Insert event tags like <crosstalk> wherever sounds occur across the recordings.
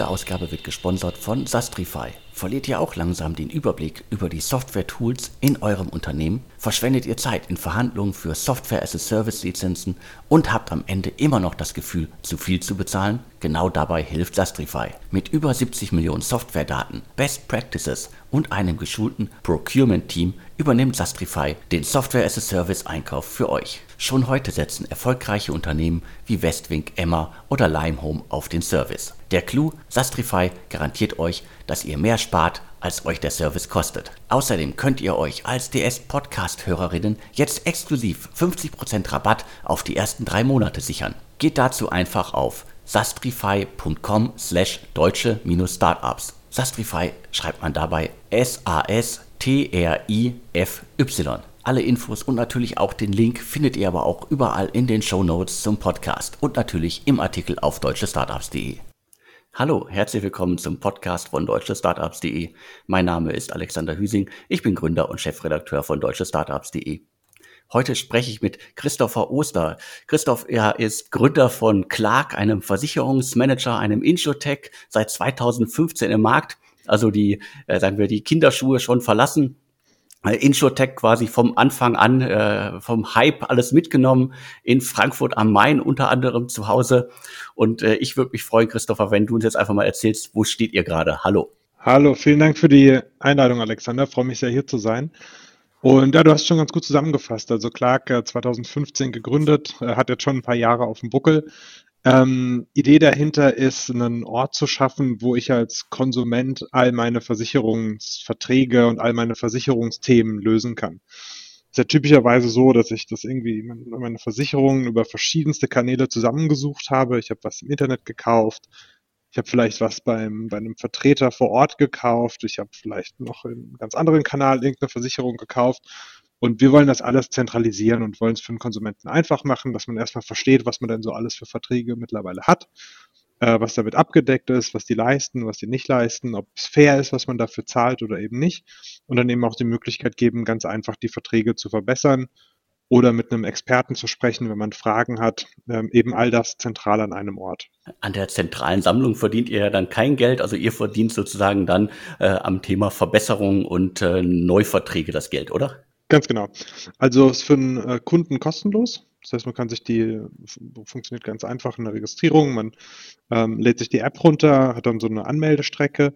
heutige Ausgabe wird gesponsert von Sastrify. Verliert ihr auch langsam den Überblick über die Software-Tools in eurem Unternehmen? Verschwendet ihr Zeit in Verhandlungen für Software-as-a-Service-Lizenzen und habt am Ende immer noch das Gefühl, zu viel zu bezahlen? Genau dabei hilft Sastrify. Mit über 70 Millionen Software-Daten, Best Practices und einem geschulten Procurement-Team übernimmt Sastrify den Software-as-a-Service-Einkauf für euch. Schon heute setzen erfolgreiche Unternehmen wie Westwing, Emma oder Limehome auf den Service. Der Clou, Sastrify garantiert euch, dass ihr mehr spart, als euch der Service kostet. Außerdem könnt ihr euch als DS-Podcast-Hörerinnen jetzt exklusiv 50% Rabatt auf die ersten drei Monate sichern. Geht dazu einfach auf sastrify.com slash deutsche-startups. Sastrify schreibt man dabei S-A-S-T-R-I-F-Y. Alle Infos und natürlich auch den Link findet ihr aber auch überall in den Show Notes zum Podcast und natürlich im Artikel auf deutschestartups.de. Hallo, herzlich willkommen zum Podcast von deutschestartups.de. Mein Name ist Alexander Hüsing, ich bin Gründer und Chefredakteur von deutschestartups.de. Heute spreche ich mit Christopher Oster. Christoph, er ist Gründer von Clark, einem Versicherungsmanager, einem Insurtech, seit 2015 im Markt. Also die, äh, sagen wir, die Kinderschuhe schon verlassen äh, Insurtech quasi vom Anfang an, äh, vom Hype alles mitgenommen, in Frankfurt am Main unter anderem zu Hause. Und äh, ich würde mich freuen, Christopher, wenn du uns jetzt einfach mal erzählst, wo steht ihr gerade? Hallo. Hallo, vielen Dank für die Einladung, Alexander. freue mich sehr, hier zu sein. Und ja, du hast schon ganz gut zusammengefasst. Also Clark 2015 äh, gegründet, äh, hat jetzt schon ein paar Jahre auf dem Buckel. Ähm, Idee dahinter ist, einen Ort zu schaffen, wo ich als Konsument all meine Versicherungsverträge und all meine Versicherungsthemen lösen kann. Es ist ja typischerweise so, dass ich das irgendwie meine Versicherungen über verschiedenste Kanäle zusammengesucht habe. Ich habe was im Internet gekauft. Ich habe vielleicht was beim, bei einem Vertreter vor Ort gekauft. Ich habe vielleicht noch in einem ganz anderen Kanal irgendeine Versicherung gekauft. Und wir wollen das alles zentralisieren und wollen es für den Konsumenten einfach machen, dass man erstmal versteht, was man denn so alles für Verträge mittlerweile hat, äh, was damit abgedeckt ist, was die leisten, was die nicht leisten, ob es fair ist, was man dafür zahlt oder eben nicht. Und dann eben auch die Möglichkeit geben, ganz einfach die Verträge zu verbessern oder mit einem Experten zu sprechen, wenn man Fragen hat, ähm, eben all das zentral an einem Ort. An der zentralen Sammlung verdient ihr ja dann kein Geld, also ihr verdient sozusagen dann äh, am Thema Verbesserung und äh, Neuverträge das Geld, oder? Ganz genau. Also ist für einen äh, Kunden kostenlos. Das heißt, man kann sich die, funktioniert ganz einfach in der Registrierung. Man ähm, lädt sich die App runter, hat dann so eine Anmeldestrecke,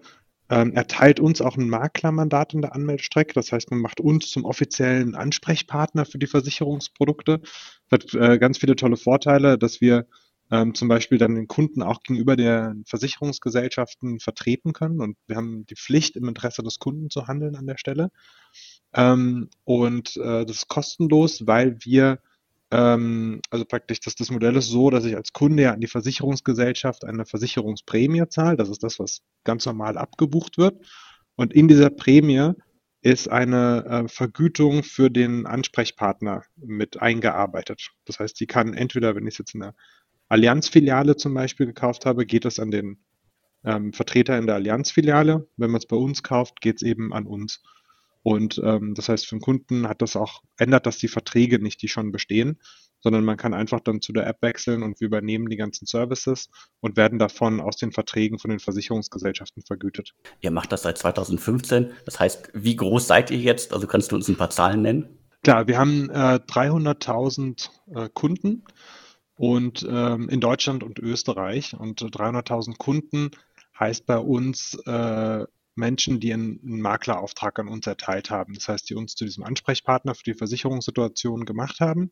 ähm, erteilt uns auch ein Maklermandat in der Anmeldestrecke. Das heißt, man macht uns zum offiziellen Ansprechpartner für die Versicherungsprodukte. Das hat äh, ganz viele tolle Vorteile, dass wir ähm, zum Beispiel dann den Kunden auch gegenüber der Versicherungsgesellschaften vertreten können. Und wir haben die Pflicht, im Interesse des Kunden zu handeln an der Stelle. Ähm, und äh, das ist kostenlos, weil wir, ähm, also praktisch, dass das Modell ist so, dass ich als Kunde ja an die Versicherungsgesellschaft eine Versicherungsprämie zahle. Das ist das, was ganz normal abgebucht wird. Und in dieser Prämie ist eine äh, Vergütung für den Ansprechpartner mit eingearbeitet. Das heißt, die kann entweder, wenn ich es jetzt in der Allianz-Filiale zum Beispiel gekauft habe, geht es an den ähm, Vertreter in der Allianz-Filiale. Wenn man es bei uns kauft, geht es eben an uns. Und ähm, das heißt, für den Kunden hat das auch, ändert das die Verträge nicht, die schon bestehen, sondern man kann einfach dann zu der App wechseln und wir übernehmen die ganzen Services und werden davon aus den Verträgen von den Versicherungsgesellschaften vergütet. Ihr macht das seit 2015. Das heißt, wie groß seid ihr jetzt? Also kannst du uns ein paar Zahlen nennen? Klar, wir haben äh, 300.000 äh, Kunden und ähm, in Deutschland und Österreich und 300.000 Kunden heißt bei uns äh, Menschen, die einen, Maklerauftrag an uns erteilt haben. Das heißt, die uns zu diesem Ansprechpartner für die Versicherungssituation gemacht haben.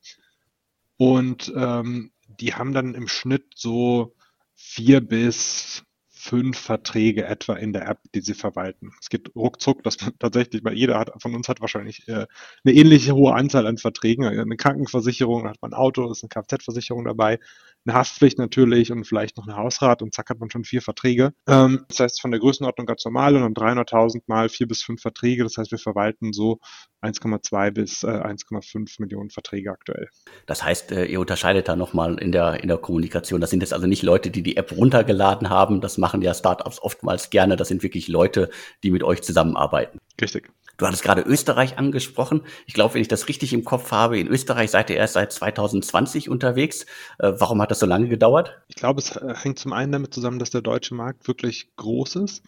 Und ähm, die haben dann im Schnitt so vier bis fünf Verträge etwa in der App, die sie verwalten. Es geht ruckzuck, dass man <laughs> tatsächlich, weil jeder hat, von uns hat wahrscheinlich äh, eine ähnliche hohe Anzahl an Verträgen. Eine Krankenversicherung, hat man ein Auto, ist eine Kfz-Versicherung dabei, eine Haftpflicht natürlich und vielleicht noch eine Hausrat und zack hat man schon vier Verträge. Ähm, das heißt von der Größenordnung ganz normal und dann 300.000 mal vier bis fünf Verträge. Das heißt, wir verwalten so 1,2 bis äh, 1,5 Millionen Verträge aktuell. Das heißt, äh, ihr unterscheidet da nochmal in der, in der Kommunikation. Das sind jetzt also nicht Leute, die die App runtergeladen haben. Das machen ja Startups oftmals gerne. Das sind wirklich Leute, die mit euch zusammenarbeiten. Richtig. Du hattest gerade Österreich angesprochen. Ich glaube, wenn ich das richtig im Kopf habe, in Österreich seid ihr erst seit 2020 unterwegs. Äh, warum hat das so lange gedauert? Ich glaube, es äh, hängt zum einen damit zusammen, dass der deutsche Markt wirklich groß ist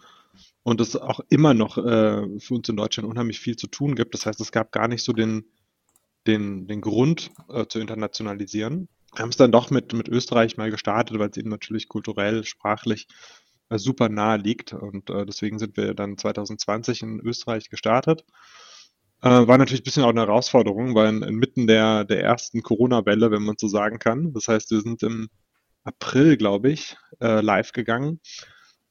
und es auch immer noch äh, für uns in Deutschland unheimlich viel zu tun gibt. Das heißt, es gab gar nicht so den, den, den Grund zu internationalisieren. Wir haben es dann doch mit, mit Österreich mal gestartet, weil es eben natürlich kulturell, sprachlich super nahe liegt. Und äh, deswegen sind wir dann 2020 in Österreich gestartet. Äh, war natürlich ein bisschen auch eine Herausforderung, weil inmitten der, der ersten Corona-Welle, wenn man so sagen kann. Das heißt, wir sind im April, glaube ich, äh, live gegangen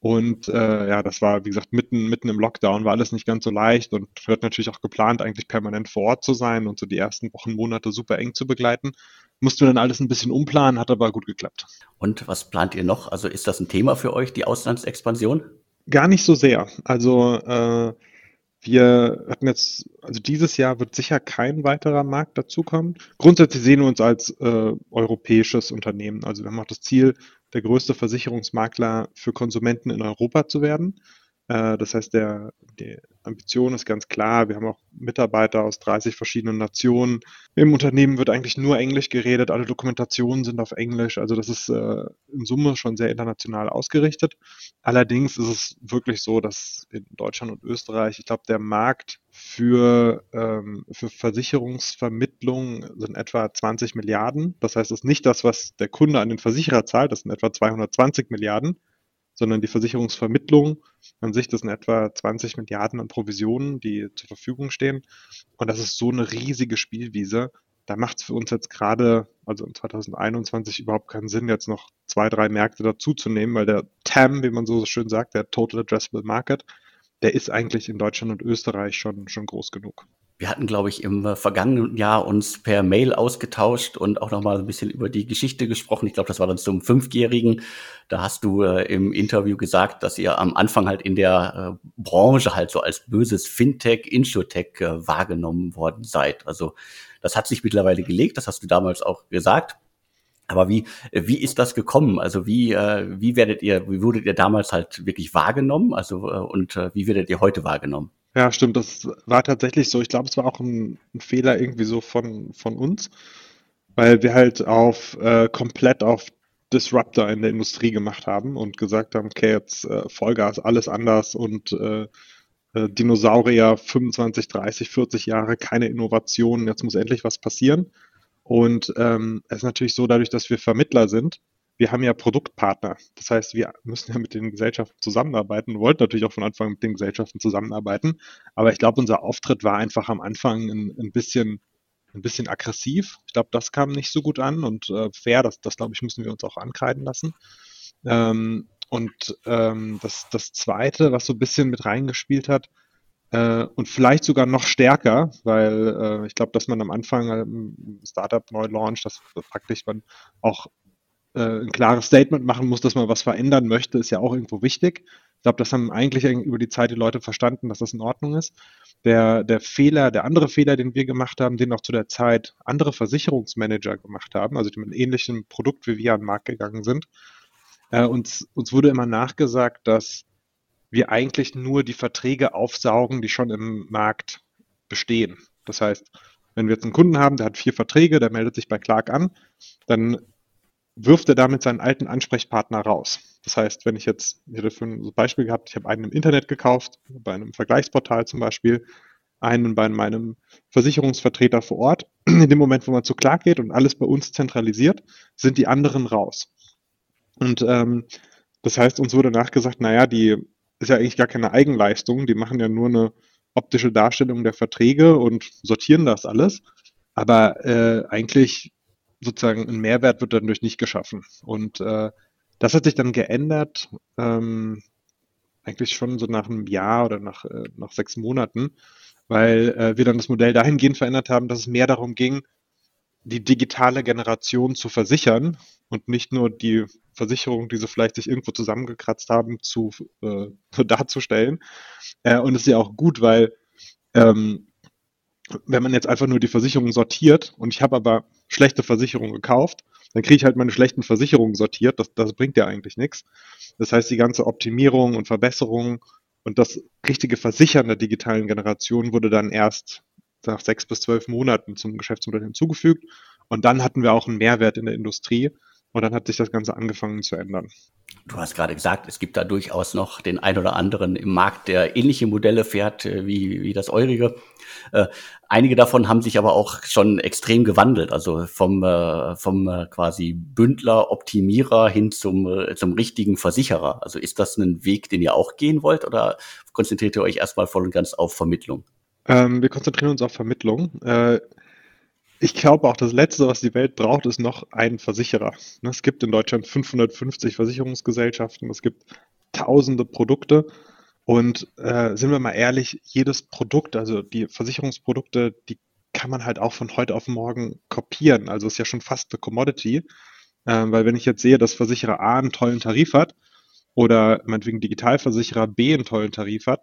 und äh, ja, das war, wie gesagt, mitten, mitten im Lockdown, war alles nicht ganz so leicht und wird natürlich auch geplant, eigentlich permanent vor Ort zu sein und so die ersten Wochen, Monate super eng zu begleiten. Mussten wir dann alles ein bisschen umplanen, hat aber gut geklappt. Und was plant ihr noch? Also ist das ein Thema für euch, die Auslandsexpansion? Gar nicht so sehr. Also äh, wir hatten jetzt, also dieses Jahr wird sicher kein weiterer Markt dazukommen. Grundsätzlich sehen wir uns als äh, europäisches Unternehmen. Also wir haben auch das Ziel, der größte Versicherungsmakler für Konsumenten in Europa zu werden. Äh, das heißt, der, die Ambition ist ganz klar. Wir haben auch Mitarbeiter aus 30 verschiedenen Nationen. Im Unternehmen wird eigentlich nur Englisch geredet. Alle Dokumentationen sind auf Englisch. Also das ist äh, in Summe schon sehr international ausgerichtet. Allerdings ist es wirklich so, dass in Deutschland und Österreich, ich glaube, der Markt für, ähm, für Versicherungsvermittlung sind etwa 20 Milliarden. Das heißt, es ist nicht das, was der Kunde an den Versicherer zahlt. Das sind etwa 220 Milliarden sondern die Versicherungsvermittlung an sich, das sind etwa 20 Milliarden an Provisionen, die zur Verfügung stehen. Und das ist so eine riesige Spielwiese. Da macht es für uns jetzt gerade, also in 2021, überhaupt keinen Sinn, jetzt noch zwei, drei Märkte dazuzunehmen, weil der TAM, wie man so schön sagt, der Total Addressable Market, der ist eigentlich in Deutschland und Österreich schon, schon groß genug. Wir hatten, glaube ich, im äh, vergangenen Jahr uns per Mail ausgetauscht und auch noch mal ein bisschen über die Geschichte gesprochen. Ich glaube, das war dann zum Fünfjährigen. Da hast du äh, im Interview gesagt, dass ihr am Anfang halt in der äh, Branche halt so als böses Fintech, Insurtech äh, wahrgenommen worden seid. Also das hat sich mittlerweile gelegt, das hast du damals auch gesagt. Aber wie, wie ist das gekommen? Also wie, äh, wie werdet ihr, wie wurdet ihr damals halt wirklich wahrgenommen? Also äh, und wie werdet ihr heute wahrgenommen? Ja, stimmt, das war tatsächlich so. Ich glaube, es war auch ein, ein Fehler irgendwie so von, von uns, weil wir halt auf äh, komplett auf Disruptor in der Industrie gemacht haben und gesagt haben, okay, jetzt äh, Vollgas, alles anders und äh, äh, Dinosaurier 25, 30, 40 Jahre, keine Innovationen, jetzt muss endlich was passieren. Und ähm, es ist natürlich so, dadurch, dass wir Vermittler sind, wir haben ja Produktpartner. Das heißt, wir müssen ja mit den Gesellschaften zusammenarbeiten, wollten natürlich auch von Anfang mit den Gesellschaften zusammenarbeiten. Aber ich glaube, unser Auftritt war einfach am Anfang ein, ein bisschen ein bisschen aggressiv. Ich glaube, das kam nicht so gut an und äh, fair, das, das glaube ich, müssen wir uns auch ankreiden lassen. Ähm, und ähm, das, das Zweite, was so ein bisschen mit reingespielt hat, äh, und vielleicht sogar noch stärker, weil äh, ich glaube, dass man am Anfang ähm, Startup neu launcht, dass praktisch man auch äh, ein klares Statement machen muss, dass man was verändern möchte, ist ja auch irgendwo wichtig. Ich glaube, das haben eigentlich über die Zeit die Leute verstanden, dass das in Ordnung ist. Der, der Fehler, der andere Fehler, den wir gemacht haben, den auch zu der Zeit andere Versicherungsmanager gemacht haben, also die mit einem ähnlichen Produkt wie wir an den Markt gegangen sind, äh, uns, uns wurde immer nachgesagt, dass wir eigentlich nur die Verträge aufsaugen, die schon im Markt bestehen. Das heißt, wenn wir jetzt einen Kunden haben, der hat vier Verträge, der meldet sich bei Clark an, dann wirft er damit seinen alten Ansprechpartner raus. Das heißt, wenn ich jetzt, ich hätte für ein Beispiel gehabt, ich habe einen im Internet gekauft, bei einem Vergleichsportal zum Beispiel, einen bei meinem Versicherungsvertreter vor Ort. In dem Moment, wo man zu Clark geht und alles bei uns zentralisiert, sind die anderen raus. Und ähm, das heißt, uns wurde nachgesagt, naja, die ist ja eigentlich gar keine Eigenleistung, die machen ja nur eine optische Darstellung der Verträge und sortieren das alles. Aber äh, eigentlich sozusagen ein Mehrwert wird dadurch nicht geschaffen. Und äh, das hat sich dann geändert, ähm, eigentlich schon so nach einem Jahr oder nach, äh, nach sechs Monaten, weil äh, wir dann das Modell dahingehend verändert haben, dass es mehr darum ging, die digitale Generation zu versichern und nicht nur die Versicherung, die sie vielleicht sich irgendwo zusammengekratzt haben, zu äh, <laughs> darzustellen. Äh, und es ist ja auch gut, weil ähm, wenn man jetzt einfach nur die Versicherung sortiert und ich habe aber schlechte Versicherungen gekauft, dann kriege ich halt meine schlechten Versicherungen sortiert. Das, das bringt ja eigentlich nichts. Das heißt, die ganze Optimierung und Verbesserung Und das richtige Versichern der digitalen Generation wurde dann erst nach sechs bis zwölf Monaten zum Geschäftsmodell hinzugefügt. Und dann hatten wir auch einen Mehrwert in der Industrie. Und dann hat sich das Ganze angefangen zu ändern. Du hast gerade gesagt, es gibt da durchaus noch den ein oder anderen im Markt, der ähnliche Modelle fährt äh, wie, wie das eurige. Äh, einige davon haben sich aber auch schon extrem gewandelt, also vom, äh, vom äh, quasi Bündler, Optimierer hin zum, äh, zum richtigen Versicherer. Also ist das ein Weg, den ihr auch gehen wollt oder konzentriert ihr euch erstmal voll und ganz auf Vermittlung? Ähm, wir konzentrieren uns auf Vermittlung. Äh, ich glaube auch, das Letzte, was die Welt braucht, ist noch ein Versicherer. Ne, es gibt in Deutschland 550 Versicherungsgesellschaften, es gibt tausende Produkte. Und äh, sind wir mal ehrlich, jedes Produkt, also die Versicherungsprodukte, die kann man halt auch von heute auf morgen kopieren. Also ist ja schon fast eine Commodity. Äh, weil wenn ich jetzt sehe, dass Versicherer A einen tollen Tarif hat oder meinetwegen Digitalversicherer B einen tollen Tarif hat,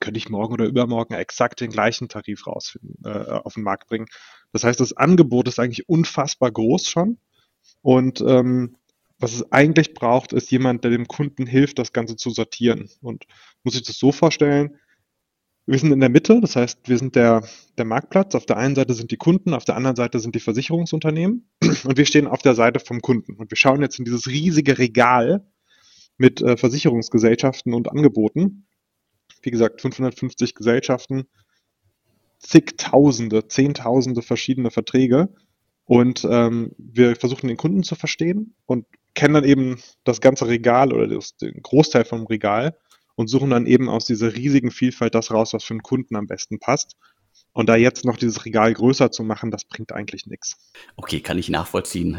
könnte ich morgen oder übermorgen exakt den gleichen Tarif rausfinden, äh, auf den Markt bringen. Das heißt, das Angebot ist eigentlich unfassbar groß schon. Und ähm, was es eigentlich braucht, ist jemand, der dem Kunden hilft, das Ganze zu sortieren. Und muss ich das so vorstellen, wir sind in der Mitte, das heißt, wir sind der, der Marktplatz. Auf der einen Seite sind die Kunden, auf der anderen Seite sind die Versicherungsunternehmen und wir stehen auf der Seite vom Kunden. Und wir schauen jetzt in dieses riesige Regal mit äh, Versicherungsgesellschaften und Angeboten wie gesagt, 550 Gesellschaften, zigtausende, zehntausende verschiedene Verträge. Und ähm, wir versuchen den Kunden zu verstehen und kennen dann eben das ganze Regal oder das, den Großteil vom Regal und suchen dann eben aus dieser riesigen Vielfalt das raus, was für den Kunden am besten passt. Und da jetzt noch dieses Regal größer zu machen, das bringt eigentlich nichts. Okay, kann ich nachvollziehen.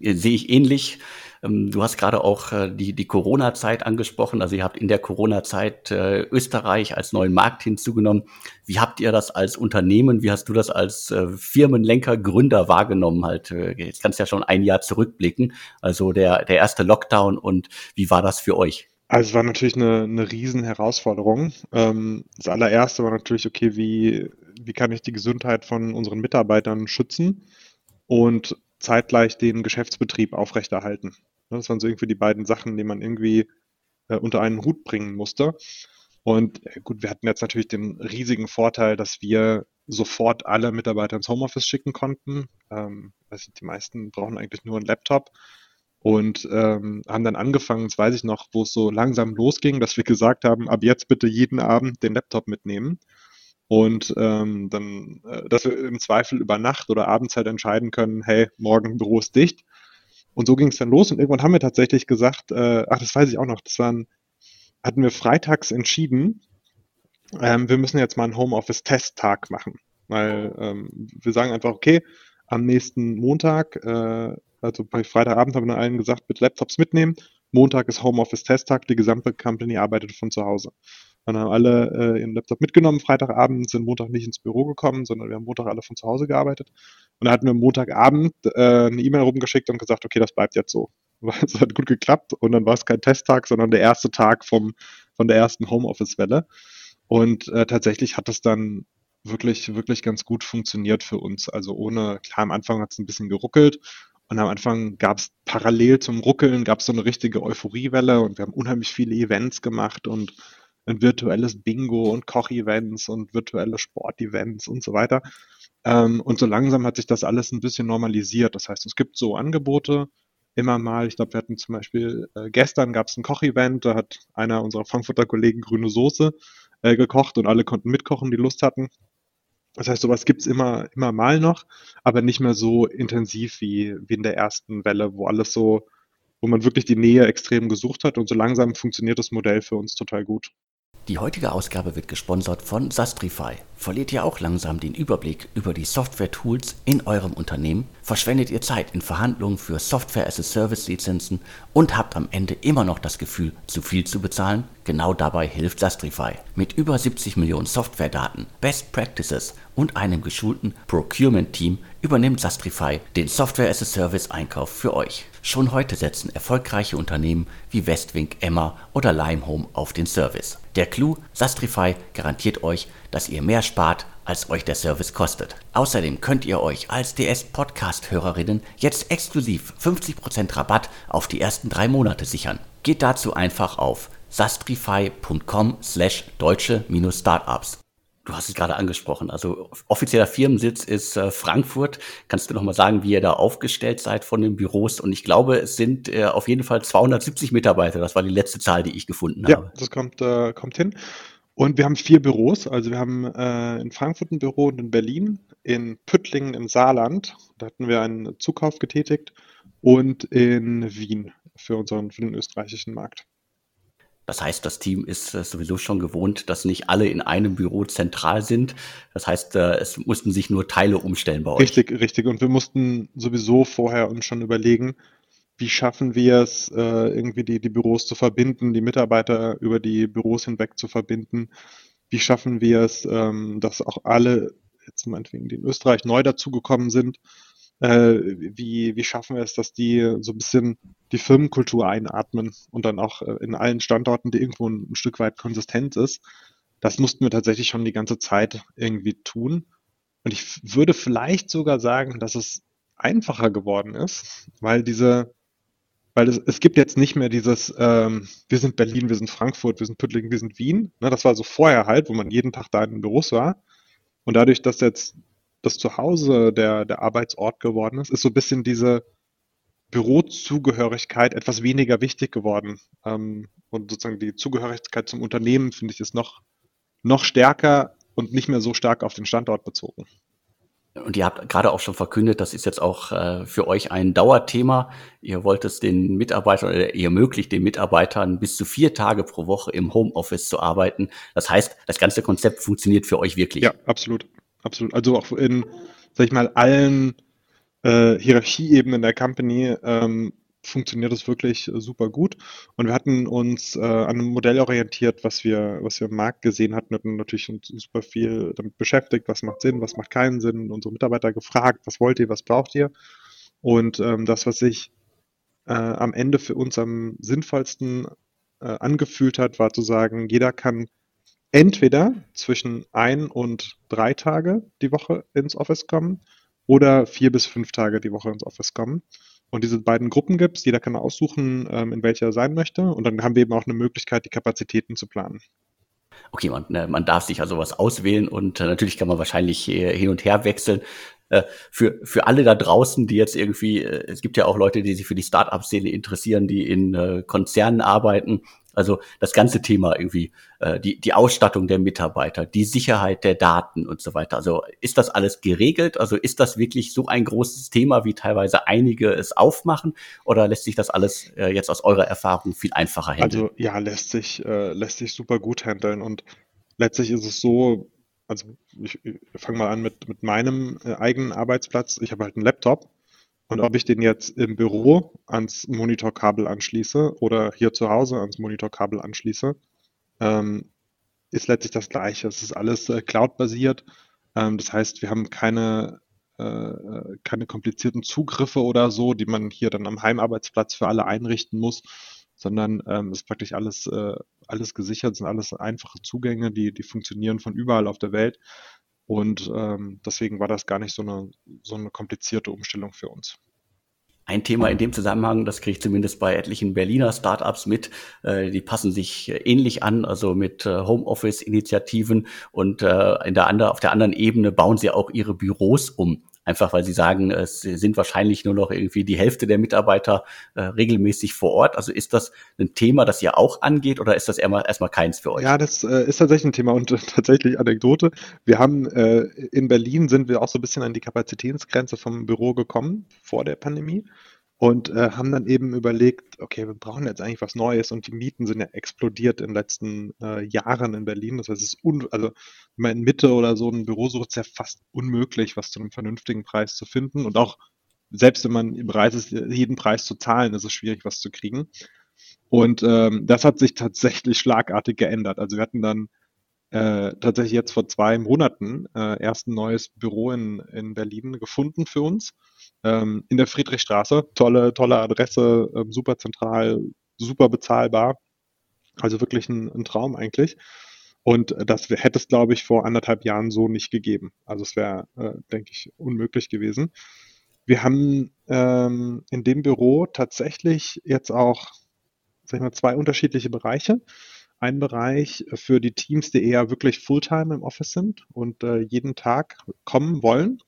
Äh, sehe ich ähnlich. Ähm, du hast gerade auch äh, die, die Corona-Zeit angesprochen. Also ihr habt in der Corona-Zeit äh, Österreich als neuen Markt hinzugenommen. Wie habt ihr das als Unternehmen, wie hast du das als äh, Firmenlenker, Gründer wahrgenommen? Halt, äh, jetzt kannst du ja schon ein Jahr zurückblicken. Also der, der erste Lockdown und wie war das für euch? Also es war natürlich eine, eine riesen Herausforderung. Ähm, das allererste war natürlich, okay, wie, wie kann ich die Gesundheit von unseren Mitarbeitern schützen und zeitgleich den Geschäftsbetrieb aufrechterhalten. Das waren so irgendwie die beiden Sachen, die man irgendwie äh, unter einen Hut bringen musste. Und äh, gut, wir hatten jetzt natürlich den riesigen Vorteil, dass wir sofort alle Mitarbeiter ins Homeoffice schicken konnten. Ähm, also die meisten brauchen eigentlich nur einen Laptop und ähm, haben dann angefangen, das weiß ich noch, wo es so langsam losging, dass wir gesagt haben, ab jetzt bitte jeden Abend den Laptop mitnehmen und ähm, dann, äh, dass wir im Zweifel über Nacht oder Abends halt entscheiden können, hey, morgen Büro ist dicht. Und so ging es dann los und irgendwann haben wir tatsächlich gesagt, äh, ach, das weiß ich auch noch, das waren, hatten wir freitags entschieden, ähm, wir müssen jetzt mal einen Homeoffice-Testtag machen, weil ähm, wir sagen einfach, okay, am nächsten Montag äh, also bei Freitagabend haben wir allen gesagt, mit Laptops mitnehmen. Montag ist Homeoffice-Testtag, die gesamte Company arbeitet von zu Hause. Dann haben alle äh, ihren Laptop mitgenommen, Freitagabend, sind Montag nicht ins Büro gekommen, sondern wir haben Montag alle von zu Hause gearbeitet. Und dann hatten wir Montagabend äh, eine E-Mail rumgeschickt und gesagt, okay, das bleibt jetzt so. <laughs> Es hat gut geklappt und dann war es kein Testtag, sondern der erste Tag vom, von der ersten Homeoffice-Welle. Und äh, tatsächlich hat es dann wirklich, wirklich ganz gut funktioniert für uns. Also ohne, klar, am Anfang hat es ein bisschen geruckelt und am Anfang gab es parallel zum Ruckeln, gab es so eine richtige Euphoriewelle und wir haben unheimlich viele Events gemacht und ein virtuelles Bingo und Kochevents und virtuelle Sportevents und so weiter. Ähm, und so langsam hat sich das alles ein bisschen normalisiert. Das heißt, es gibt so Angebote immer mal. Ich glaube, wir hatten zum Beispiel äh, gestern gab es ein Kochevent, da hat einer unserer Frankfurter Kollegen grüne Soße äh, gekocht und alle konnten mitkochen, die Lust hatten. Das heißt, sowas gibt's immer, immer mal noch, aber nicht mehr so intensiv wie, wie in der ersten Welle, wo alles so, wo man wirklich die Nähe extrem gesucht hat und so langsam funktioniert das Modell für uns total gut. Die heutige Ausgabe wird gesponsert von Sastrify. Verliert ihr auch langsam den Überblick über die Software-Tools in eurem Unternehmen? Verschwendet ihr Zeit in Verhandlungen für Software-as-a-Service-Lizenzen und habt am Ende immer noch das Gefühl, zu viel zu bezahlen? Genau dabei hilft Sastrify. Mit über 70 Millionen Software-Daten, Best Practices und einem geschulten Procurement-Team übernimmt Sastrify den Software-as-a-Service-Einkauf für euch. Schon heute setzen erfolgreiche Unternehmen wie Westwing, Emma oder Limehome auf den Service. Der Clou, Sastrify garantiert euch, dass ihr mehr spart, als euch der Service kostet. Außerdem könnt ihr euch als DS-Podcast-Hörerinnen jetzt exklusiv 50% Rabatt auf die ersten drei Monate sichern. Geht dazu einfach auf sastrify.com slash deutsche-startups. Du hast es gerade angesprochen. Also offizieller Firmensitz ist äh, Frankfurt. Kannst du noch mal sagen, wie ihr da aufgestellt seid von den Büros? Und ich glaube, es sind äh, auf jeden Fall 270 Mitarbeiter. Das war die letzte Zahl, die ich gefunden ja, habe. Ja, das kommt, äh, kommt hin. Und wir haben vier Büros. Also wir haben äh, in Frankfurt ein Büro und in Berlin, in Püttlingen im Saarland. Da hatten wir einen Zukauf getätigt und in Wien für unseren für den österreichischen Markt. Das heißt, das Team ist äh, sowieso schon gewohnt, dass nicht alle in einem Büro zentral sind. Das heißt, äh, es mussten sich nur Teile umstellen bei euch. Richtig, richtig. Und wir mussten sowieso vorher uns schon überlegen, wie schaffen wir es, äh, irgendwie die, die Büros zu verbinden, die Mitarbeiter über die Büros hinweg zu verbinden. Wie schaffen wir es, ähm, dass auch alle, jetzt meinetwegen, die in Österreich neu dazugekommen sind, äh, wie, wie schaffen wir es, dass die so ein bisschen die Firmenkultur einatmen und dann auch äh, in allen Standorten, die irgendwo ein, ein Stück weit konsistent ist. Das mussten wir tatsächlich schon die ganze Zeit irgendwie tun. Und ich würde vielleicht sogar sagen, dass es einfacher geworden ist, weil diese, weil es, es gibt jetzt nicht mehr dieses, ähm, wir sind Berlin, wir sind Frankfurt, wir sind Püttlingen, wir sind Wien. Ne, das war so vorher halt, wo man jeden Tag da in den Büros war. Und dadurch, dass jetzt das Zuhause der, der Arbeitsort geworden ist, ist so ein bisschen diese Bürozugehörigkeit etwas weniger wichtig geworden. Ähm, und sozusagen die Zugehörigkeit zum Unternehmen, finde ich, ist noch, noch stärker und nicht mehr so stark auf den Standort bezogen. Und ihr habt gerade auch schon verkündet, das ist jetzt auch äh, für euch ein Dauerthema. Ihr wollt es den Mitarbeitern oder ihr ermöglicht den Mitarbeitern bis zu vier Tage pro Woche im Homeoffice zu arbeiten. Das heißt, das ganze Konzept funktioniert für euch wirklich. Ja, absolut absolut. Also auch in, sag ich mal, allen äh, Hierarchieebenen der Company ähm, funktioniert das wirklich äh, super gut. Und wir hatten uns äh, an einem Modell orientiert, was wir, was wir im Markt gesehen hatten, hatten natürlich uns super viel damit beschäftigt, was macht Sinn, was macht keinen Sinn, unsere Mitarbeiter gefragt, was wollt ihr, was braucht ihr. Und ähm, das, was sich äh, am Ende für uns am sinnvollsten äh, angefühlt hat, war zu sagen, jeder kann entweder zwischen ein und drei Tage die Woche ins Office kommen oder vier bis fünf Tage die Woche ins Office kommen. Und diese beiden Gruppen gibt es, jeder kann aussuchen, ähm, in welcher er sein möchte. Und dann haben wir eben auch eine Möglichkeit, die Kapazitäten zu planen. Okay, man, ne, man darf sich also was auswählen und äh, natürlich kann man wahrscheinlich äh, hin und her wechseln. Äh, für, für alle da draußen, die jetzt irgendwie, es gibt ja auch Leute, die sich für die Start-up-Szene interessieren, die in Konzernen arbeiten also das ganze Thema irgendwie, äh, die, die Ausstattung der Mitarbeiter, die Sicherheit der Daten und so weiter. Also ist das alles geregelt? Also ist das wirklich so ein großes Thema, wie teilweise einige es aufmachen? Oder lässt sich das alles äh, jetzt aus eurer Erfahrung viel einfacher handeln? Also ja, lässt sich, äh, lässt sich super gut handeln. Und letztlich ist es so, also ich, ich fange mal an mit, mit meinem äh, eigenen Arbeitsplatz. Ich habe halt einen Laptop und ob ich den jetzt im Büro ans Monitorkabel anschließe oder hier zu Hause ans Monitorkabel anschließe, ähm, ist letztlich das Gleiche. Es ist alles äh, Cloud-basiert. Ähm, das heißt, wir haben keine, äh, keine komplizierten Zugriffe oder so, die man hier dann am Heimarbeitsplatz für alle einrichten muss, sondern ähm, ist praktisch alles, äh, alles gesichert, sind alles einfache Zugänge, die, die funktionieren von überall auf der Welt. Und ähm, deswegen war das gar nicht so eine, so eine komplizierte Umstellung für uns. Ein Thema in dem Zusammenhang, das kriege ich zumindest bei etlichen Berliner Startups mit, äh, die passen sich ähnlich an, also mit äh, Homeoffice-Initiativen und äh, in der andre, auf der anderen Ebene bauen sie auch ihre Büros um. Einfach weil sie sagen, es sind wahrscheinlich nur noch irgendwie die Hälfte der Mitarbeiter äh, regelmäßig vor Ort. Also ist das ein Thema, das ihr auch angeht oder ist das erstmal, erstmal keins für euch? Ja, das äh, ist tatsächlich ein Thema und äh, tatsächlich Anekdote. Wir haben äh, in Berlin sind wir auch so ein bisschen an die Kapazitätsgrenze vom Büro gekommen vor der Pandemie und äh, haben dann eben überlegt, okay, wir brauchen jetzt eigentlich was Neues und die Mieten sind ja explodiert in den letzten äh, Jahren in Berlin. Das heißt, es ist un also wenn man in Mitte oder so ein Büro sucht, ist ja fast unmöglich, was zu einem vernünftigen Preis zu finden. Und auch selbst wenn man bereit ist, jeden Preis zu zahlen, ist es schwierig, was zu kriegen. Und ähm, das hat sich tatsächlich schlagartig geändert. Also wir hatten dann äh, tatsächlich jetzt vor zwei Monaten äh, erst ein neues Büro in, in Berlin gefunden für uns. Ähm, in der Friedrichstraße. Tolle, tolle Adresse, äh, super zentral, super bezahlbar. Also wirklich ein, ein Traum eigentlich. Und das hätte es, glaube ich, vor anderthalb Jahren so nicht gegeben. Also es wäre, äh, denke ich, unmöglich gewesen. Wir haben ähm, in dem Büro tatsächlich jetzt auch sag ich mal, zwei unterschiedliche Bereiche. Ein Bereich für die Teams, die eher wirklich Fulltime im Office sind und äh, jeden Tag kommen wollen.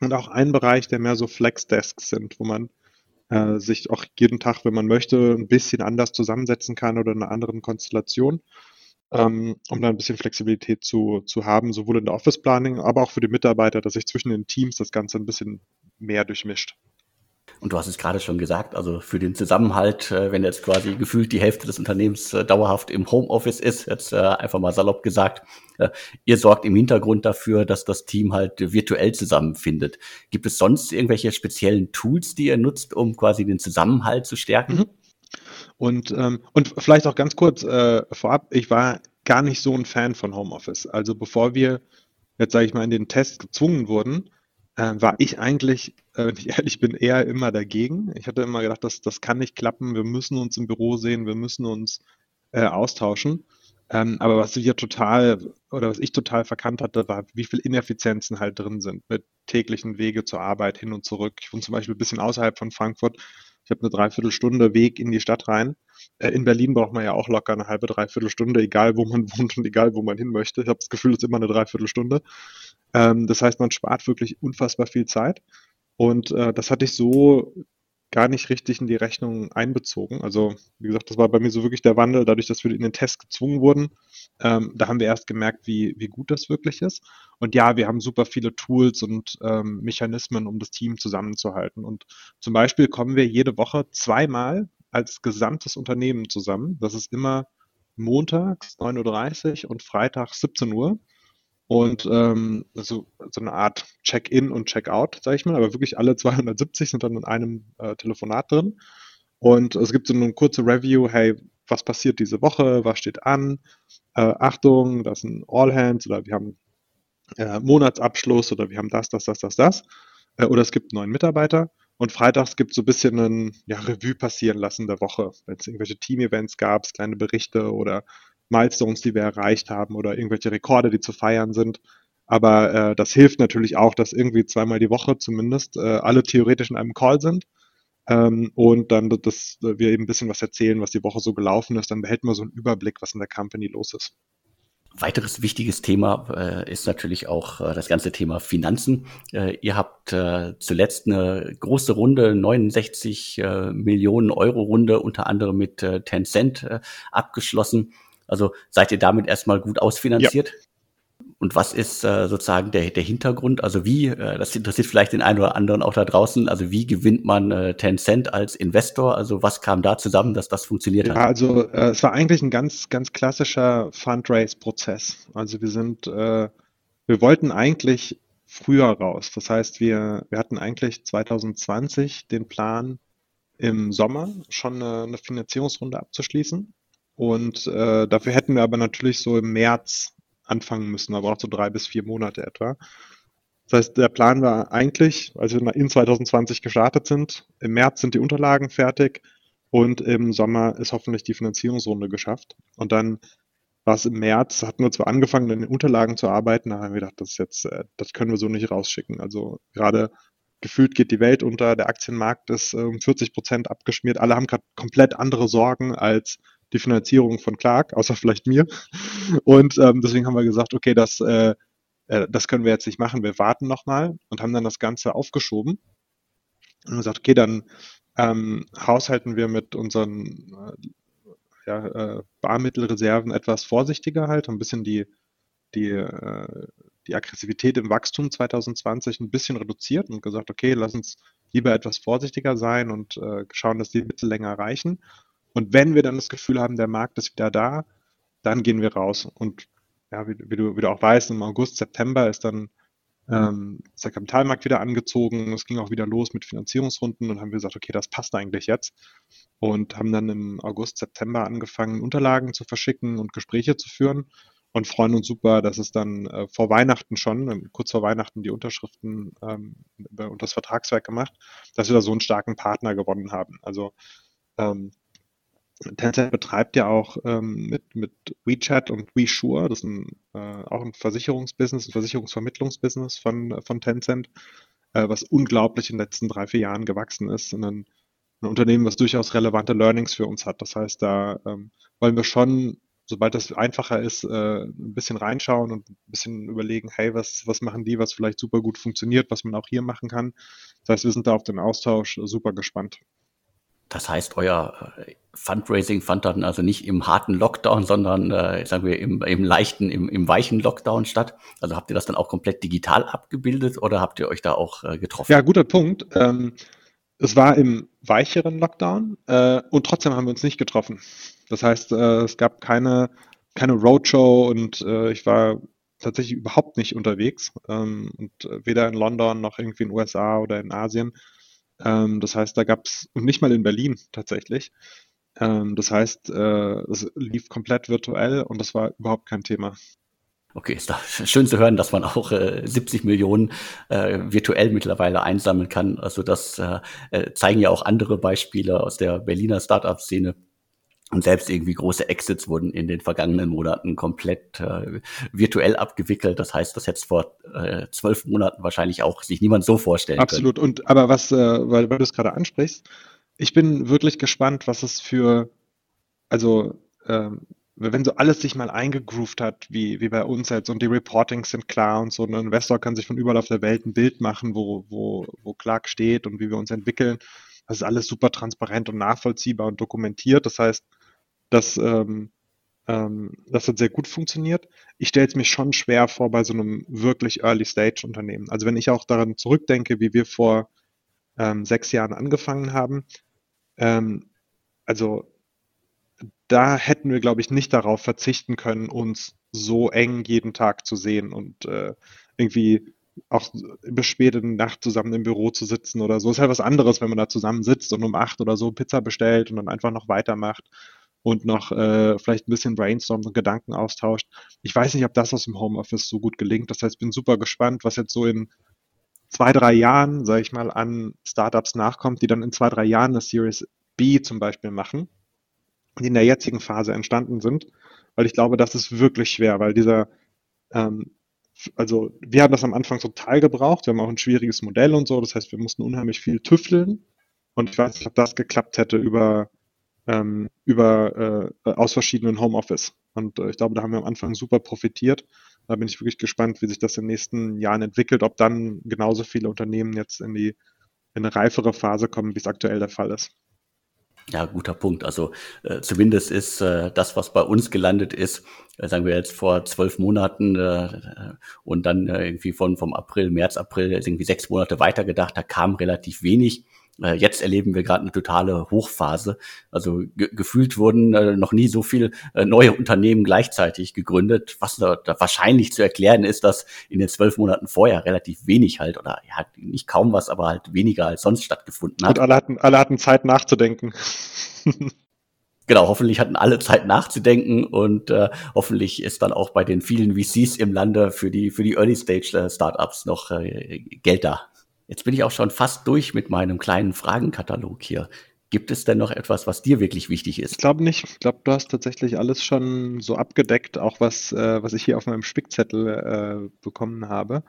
Und auch ein Bereich, der mehr so Flex-Desks sind, wo man äh, sich auch jeden Tag, wenn man möchte, ein bisschen anders zusammensetzen kann oder in einer anderen Konstellation, ähm, um da ein bisschen Flexibilität zu, zu haben, sowohl in der Office-Planning, aber auch für die Mitarbeiter, dass sich zwischen den Teams das Ganze ein bisschen mehr durchmischt. Und du hast es gerade schon gesagt, also für den Zusammenhalt, äh, wenn jetzt quasi gefühlt die Hälfte des Unternehmens äh, dauerhaft im Homeoffice ist, jetzt äh, einfach mal salopp gesagt, ihr sorgt im Hintergrund dafür, dass das Team halt virtuell zusammenfindet. Gibt es sonst irgendwelche speziellen Tools, die ihr nutzt, um quasi den Zusammenhalt zu stärken? Mhm. Und, ähm, und vielleicht auch ganz kurz vorab, ich war gar nicht so ein Fan von Homeoffice. Also bevor wir jetzt sage ich mal in den Test gezwungen wurden, war ich eigentlich, wenn ich <laughs> ehrlich bin, eher immer dagegen. Ich hatte immer gedacht, das, das kann nicht klappen, wir müssen uns im Büro sehen, wir müssen uns äh, austauschen. Ähm, aber was wir total oder was ich total verkannt hatte, war, wie viel Ineffizienzen halt drin sind mit täglichen Wege zur Arbeit hin und zurück. Ich wohne zum Beispiel ein bisschen außerhalb von Frankfurt. Ich habe eine Dreiviertelstunde Weg in die Stadt rein. Äh, in Berlin braucht man ja auch locker eine halbe, Dreiviertelstunde, egal wo man <laughs> wohnt und egal wo man hin möchte. Ich habe das Gefühl, es ist immer eine Dreiviertelstunde. Ähm, das heißt, man spart wirklich unfassbar viel Zeit. Und äh, das hatte ich so gar nicht richtig in die Rechnung einbezogen. Also, wie gesagt, das war bei mir so wirklich der Wandel, dadurch, dass wir in den Test gezwungen wurden. Ähm, da haben wir erst gemerkt, wie, wie gut das wirklich ist. Und ja, wir haben super viele Tools und ähm, Mechanismen, um das Team zusammenzuhalten. Und zum Beispiel kommen wir jede Woche zweimal als gesamtes Unternehmen zusammen. Das ist immer montags 9.30 Uhr und freitags 17 Uhr. Und ähm, so, so eine Art Check-in und Check-out, sage ich mal, aber wirklich alle <laughs> 270 sind dann in einem äh, Telefonat drin. Und es gibt so eine kurze Review, hey, was passiert diese Woche, was steht an, äh, Achtung, das sind All Hands oder wir haben äh, Monatsabschluss oder wir haben das, das, das, das, das. Äh, oder es gibt einen neuen Mitarbeiter. Und freitags gibt es so ein bisschen ein ja, Revue passieren lassen der Woche, wenn es irgendwelche Team-Events gab, kleine Berichte oder Milestones, die wir erreicht haben oder irgendwelche Rekorde, die zu feiern sind. Aber äh, das hilft natürlich auch, dass irgendwie zweimal die Woche zumindest äh, alle theoretisch in einem Call sind. Ähm, und dann, dass wir eben ein bisschen was erzählen, was die Woche so gelaufen ist. Dann behält man so einen Überblick, was in der Company los ist. Weiteres wichtiges Thema äh, ist natürlich auch äh, das ganze Thema Finanzen. Äh, ihr habt äh, zuletzt eine große Runde, 69 äh, Millionen Euro Runde, unter anderem mit äh, Tencent abgeschlossen. Also seid ihr damit erstmal gut ausfinanziert? Ja. Und was ist äh, sozusagen der, der Hintergrund? Also wie, äh, das interessiert vielleicht den einen oder anderen auch da draußen, also wie gewinnt man äh, Tencent als Investor? Also was kam da zusammen, dass das funktioniert ja, hat? Also äh, es war eigentlich ein ganz, ganz klassischer Fundraise-Prozess. Also wir sind, äh, wir wollten eigentlich früher raus. Das heißt, wir, wir hatten eigentlich 2020 den Plan, im Sommer schon eine, eine Finanzierungsrunde abzuschließen. Und äh, dafür hätten wir aber natürlich so im März anfangen müssen, aber auch so drei bis vier Monate etwa. Das heißt, der Plan war eigentlich, als wir in 2020 gestartet sind, im März sind die Unterlagen fertig und im Sommer ist hoffentlich die Finanzierungsrunde geschafft. Und dann war es im März, hatten wir zwar angefangen, an den Unterlagen zu arbeiten, aber haben wir gedacht, das jetzt, äh, das können wir so nicht rausschicken. Also gerade gefühlt geht die Welt unter, der Aktienmarkt ist um 40 Prozent abgeschmiert, alle haben gerade komplett andere Sorgen als die Finanzierung von Clark, außer vielleicht mir. Und ähm, deswegen haben wir gesagt, okay, das, äh, äh, das können wir jetzt nicht machen, wir warten nochmal und haben dann das Ganze aufgeschoben. Und gesagt, okay, dann ähm, haushalten wir mit unseren äh, ja, äh, Barmittelreserven etwas vorsichtiger halt, ein bisschen die, die, äh, die Aggressivität im Wachstum 2020 ein bisschen reduziert und gesagt, okay, lass uns lieber etwas vorsichtiger sein und äh, schauen, dass die Mittel länger reichen und wenn wir dann das Gefühl haben, der Markt ist wieder da, dann gehen wir raus. Und ja, wie, wie, du, wie du auch weißt, im August, September ist dann ähm, ist der Kapitalmarkt wieder angezogen. Es ging auch wieder los mit Finanzierungsrunden und haben gesagt, okay, das passt eigentlich jetzt. Und haben dann im August, September angefangen, Unterlagen zu verschicken und Gespräche zu führen und freuen uns super, dass es dann äh, vor Weihnachten schon, ähm, kurz vor Weihnachten, die Unterschriften ähm, und das Vertragswerk gemacht, dass wir da so einen starken Partner gewonnen haben. Also ähm, Tencent betreibt ja auch ähm, mit, mit WeChat und WeSure, das ist ein, äh, auch ein Versicherungsbusiness, ein Versicherungsvermittlungsbusiness von, von Tencent, äh, was unglaublich in den letzten drei, vier Jahren gewachsen ist. Und dann ein Unternehmen, was durchaus relevante Learnings für uns hat. Das heißt, da ähm, wollen wir schon, sobald das einfacher ist, äh, ein bisschen reinschauen und ein bisschen überlegen, hey, was, was machen die, was vielleicht super gut funktioniert, was man auch hier machen kann. Das heißt, wir sind da auf den Austausch super gespannt. Das heißt, euer äh, Fundraising fand dann also nicht im harten Lockdown, sondern äh, sagen wir im, im leichten, im, im weichen Lockdown statt. Also habt ihr das dann auch komplett digital abgebildet oder habt ihr euch da auch äh, getroffen? Ja, guter Punkt. Ähm, es war im weicheren Lockdown äh, und trotzdem haben wir uns nicht getroffen. Das heißt, äh, es gab keine, keine Roadshow und äh, ich war tatsächlich überhaupt nicht unterwegs ähm, und weder in London noch irgendwie in den USA oder in Asien. Ähm, das heißt, da gab es, und nicht mal in Berlin tatsächlich. Ähm, das heißt, äh, es lief komplett virtuell und das war überhaupt kein Thema. Okay, ist doch schön zu hören, dass man auch äh, 70 Millionen äh, virtuell mittlerweile einsammeln kann. Also das äh, äh zeigen ja auch andere Beispiele aus der Berliner Startup-Szene. Und selbst irgendwie große Exits wurden in den vergangenen Monaten komplett äh, virtuell abgewickelt. Das heißt, das hätte vor äh, zwölf Monaten wahrscheinlich auch sich niemand so vorstellen Absolut. können. Absolut. Und aber was, äh, weil, weil du es gerade ansprichst, ich bin wirklich gespannt, was es für, also ähm, wenn so alles sich mal eingegroovt hat, wie, wie bei uns jetzt und die Reportings sind klar und so, ein Investor kann sich von überall auf der Welt ein Bild machen, wo, wo, wo Clark steht und wie wir uns entwickeln. Das ist alles super transparent und nachvollziehbar und dokumentiert. Das heißt, dass ähm, ähm, das hat sehr gut funktioniert. Ich stelle es mir schon schwer vor bei so einem wirklich Early-Stage-Unternehmen. Also wenn ich auch daran zurückdenke, wie wir vor ähm, sechs Jahren angefangen haben, ähm, also da hätten wir, glaube ich, nicht darauf verzichten können, uns so eng jeden Tag zu sehen und äh, irgendwie auch bis spät in der Nacht zusammen im Büro zu sitzen oder so. Ist halt was anderes, wenn man da zusammen sitzt und um acht oder so Pizza bestellt und dann einfach noch weitermacht und noch äh, vielleicht ein bisschen brainstormt und Gedanken austauscht. Ich weiß nicht, ob das aus dem Homeoffice so gut gelingt. Das heißt, ich bin super gespannt, was jetzt so in zwei, drei Jahren, sage ich mal, an Startups nachkommt, die dann in zwei, drei Jahren eine Series B zum Beispiel machen, die in der jetzigen Phase entstanden sind. Weil ich glaube, das ist wirklich schwer, weil dieser, ähm, also wir haben das am Anfang total gebraucht. Wir haben auch ein schwieriges Modell und so. Das heißt, wir mussten unheimlich viel tüfteln. Und ich weiß nicht, ob das geklappt hätte über ähm, über äh, aus verschiedenen Homeoffice. Und äh, ich glaube, da haben wir am Anfang super profitiert. Da bin ich wirklich gespannt, wie sich das in den nächsten Jahren entwickelt, ob dann genauso viele Unternehmen jetzt in die in eine reifere Phase kommen, wie es aktuell der Fall ist. Ja, guter Punkt. Also äh, zumindest ist äh, das, was bei uns gelandet ist, äh, sagen wir jetzt vor zwölf Monaten äh, und dann äh, irgendwie von vom April, März, April irgendwie sechs Monate weitergedacht, da kam relativ wenig. Äh, jetzt erleben wir gerade eine totale Hochphase. Also ge gefühlt wurden äh, noch nie so viele äh, neue Unternehmen gleichzeitig gegründet. Was da, da, wahrscheinlich zu erklären ist, dass in den zwölf Monaten vorher relativ wenig halt oder ja nicht kaum was, aber halt weniger als sonst stattgefunden hat. Und alle hatten, alle hatten Zeit nachzudenken. <laughs> Genau, hoffentlich hatten alle Zeit nachzudenken und äh, hoffentlich ist dann auch bei den vielen VCs im Lande für die für die Early Stage äh, Startups noch äh, Geld da. Jetzt bin ich auch schon fast durch mit meinem kleinen Fragenkatalog hier. Gibt es denn noch etwas, was dir wirklich wichtig ist? Ich glaube nicht. Ich glaube, du hast tatsächlich alles schon so abgedeckt, auch was, äh, was ich hier auf meinem Spickzettel äh, bekommen habe.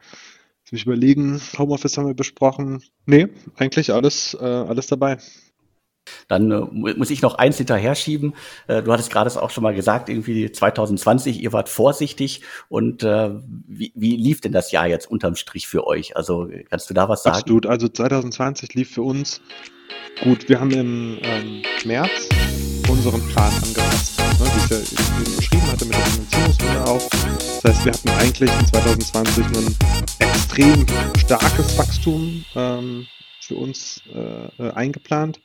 Lass mich überlegen, Homeoffice haben wir besprochen. Nee, eigentlich alles, äh, alles dabei. Dann äh, muss ich noch eins hinterher schieben. Äh, du hattest gerade es auch schon mal gesagt, irgendwie 2020, ihr wart vorsichtig. Und äh, wie, wie lief denn das Jahr jetzt unterm Strich für euch? Also kannst du da was sagen? Absolut. Also 2020 lief für uns gut. Wir haben im ähm, März unseren Plan angepasst, ne, wie ich ja eben beschrieben hatte mit der Finanzierungsrunde auch. Das heißt, wir hatten eigentlich in 2020 ein extrem starkes Wachstum ähm, für uns äh, eingeplant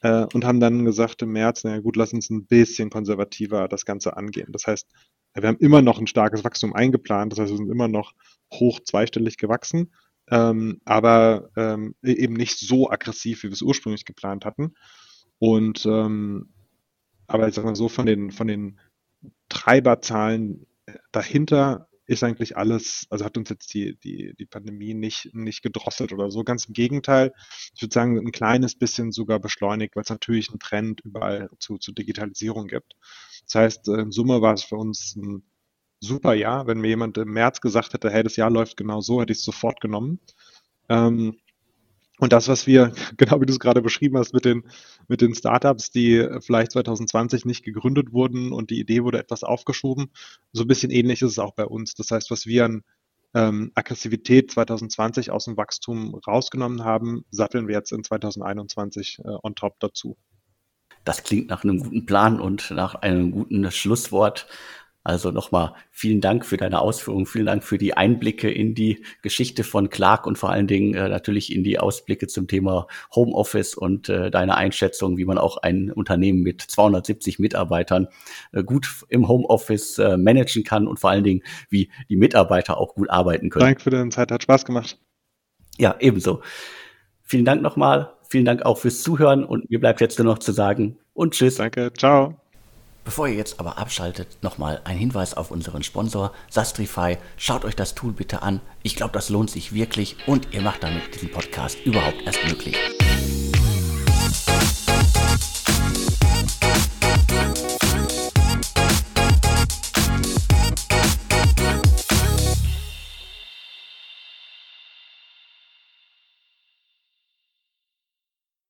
äh, und haben dann gesagt im März, naja gut, lass uns ein bisschen konservativer das Ganze angehen. Das heißt, wir haben immer noch ein starkes Wachstum eingeplant, das heißt, wir sind immer noch hoch zweistellig gewachsen, ähm, aber ähm, e-, eben nicht so aggressiv, wie wir es ursprünglich geplant hatten. Und ähm, aber ich sag mal so, von den, von den Treiberzahlen dahinter ist eigentlich alles, also hat uns jetzt die, die, die Pandemie nicht, nicht gedrosselt oder so. Ganz im Gegenteil. Ich würde sagen, ein kleines bisschen sogar beschleunigt, weil es natürlich einen Trend überall zu, zu Digitalisierung gibt. Das heißt, in Summe war es für uns ein super Jahr. Wenn mir jemand im März gesagt hätte, hey, das Jahr läuft genau so, hätte ich es sofort genommen. Ähm, Und das, was wir, <laughs> genau wie du es gerade beschrieben hast, mit den, mit den Startups, die vielleicht 2020 nicht gegründet wurden und die Idee wurde etwas aufgeschoben, so ein bisschen ähnlich ist es auch bei uns. Das heißt, was wir an ähm, Aggressivität 2020 aus dem Wachstum rausgenommen haben, satteln wir jetzt in 2021 äh, on top dazu. Das klingt nach einem guten Plan und nach einem guten Schlusswort. Also nochmal vielen Dank für deine Ausführungen, vielen Dank für die Einblicke in die Geschichte von Clark und vor allen Dingen äh, natürlich in die Ausblicke zum Thema Homeoffice und äh, deine Einschätzung, wie man auch ein Unternehmen mit 270 Mitarbeitern äh, gut im Homeoffice äh, managen kann und vor allen Dingen, wie die Mitarbeiter auch gut arbeiten können. Danke für deine Zeit, hat Spaß gemacht. Ja, ebenso. Vielen Dank nochmal, vielen Dank auch fürs Zuhören und mir bleibt jetzt nur noch zu sagen und tschüss. Danke, ciao. Bevor ihr jetzt aber abschaltet, nochmal ein Hinweis auf unseren Sponsor Sastrify. Schaut euch das Tool bitte an. Ich glaube, das lohnt sich wirklich und ihr macht damit diesen Podcast überhaupt erst möglich.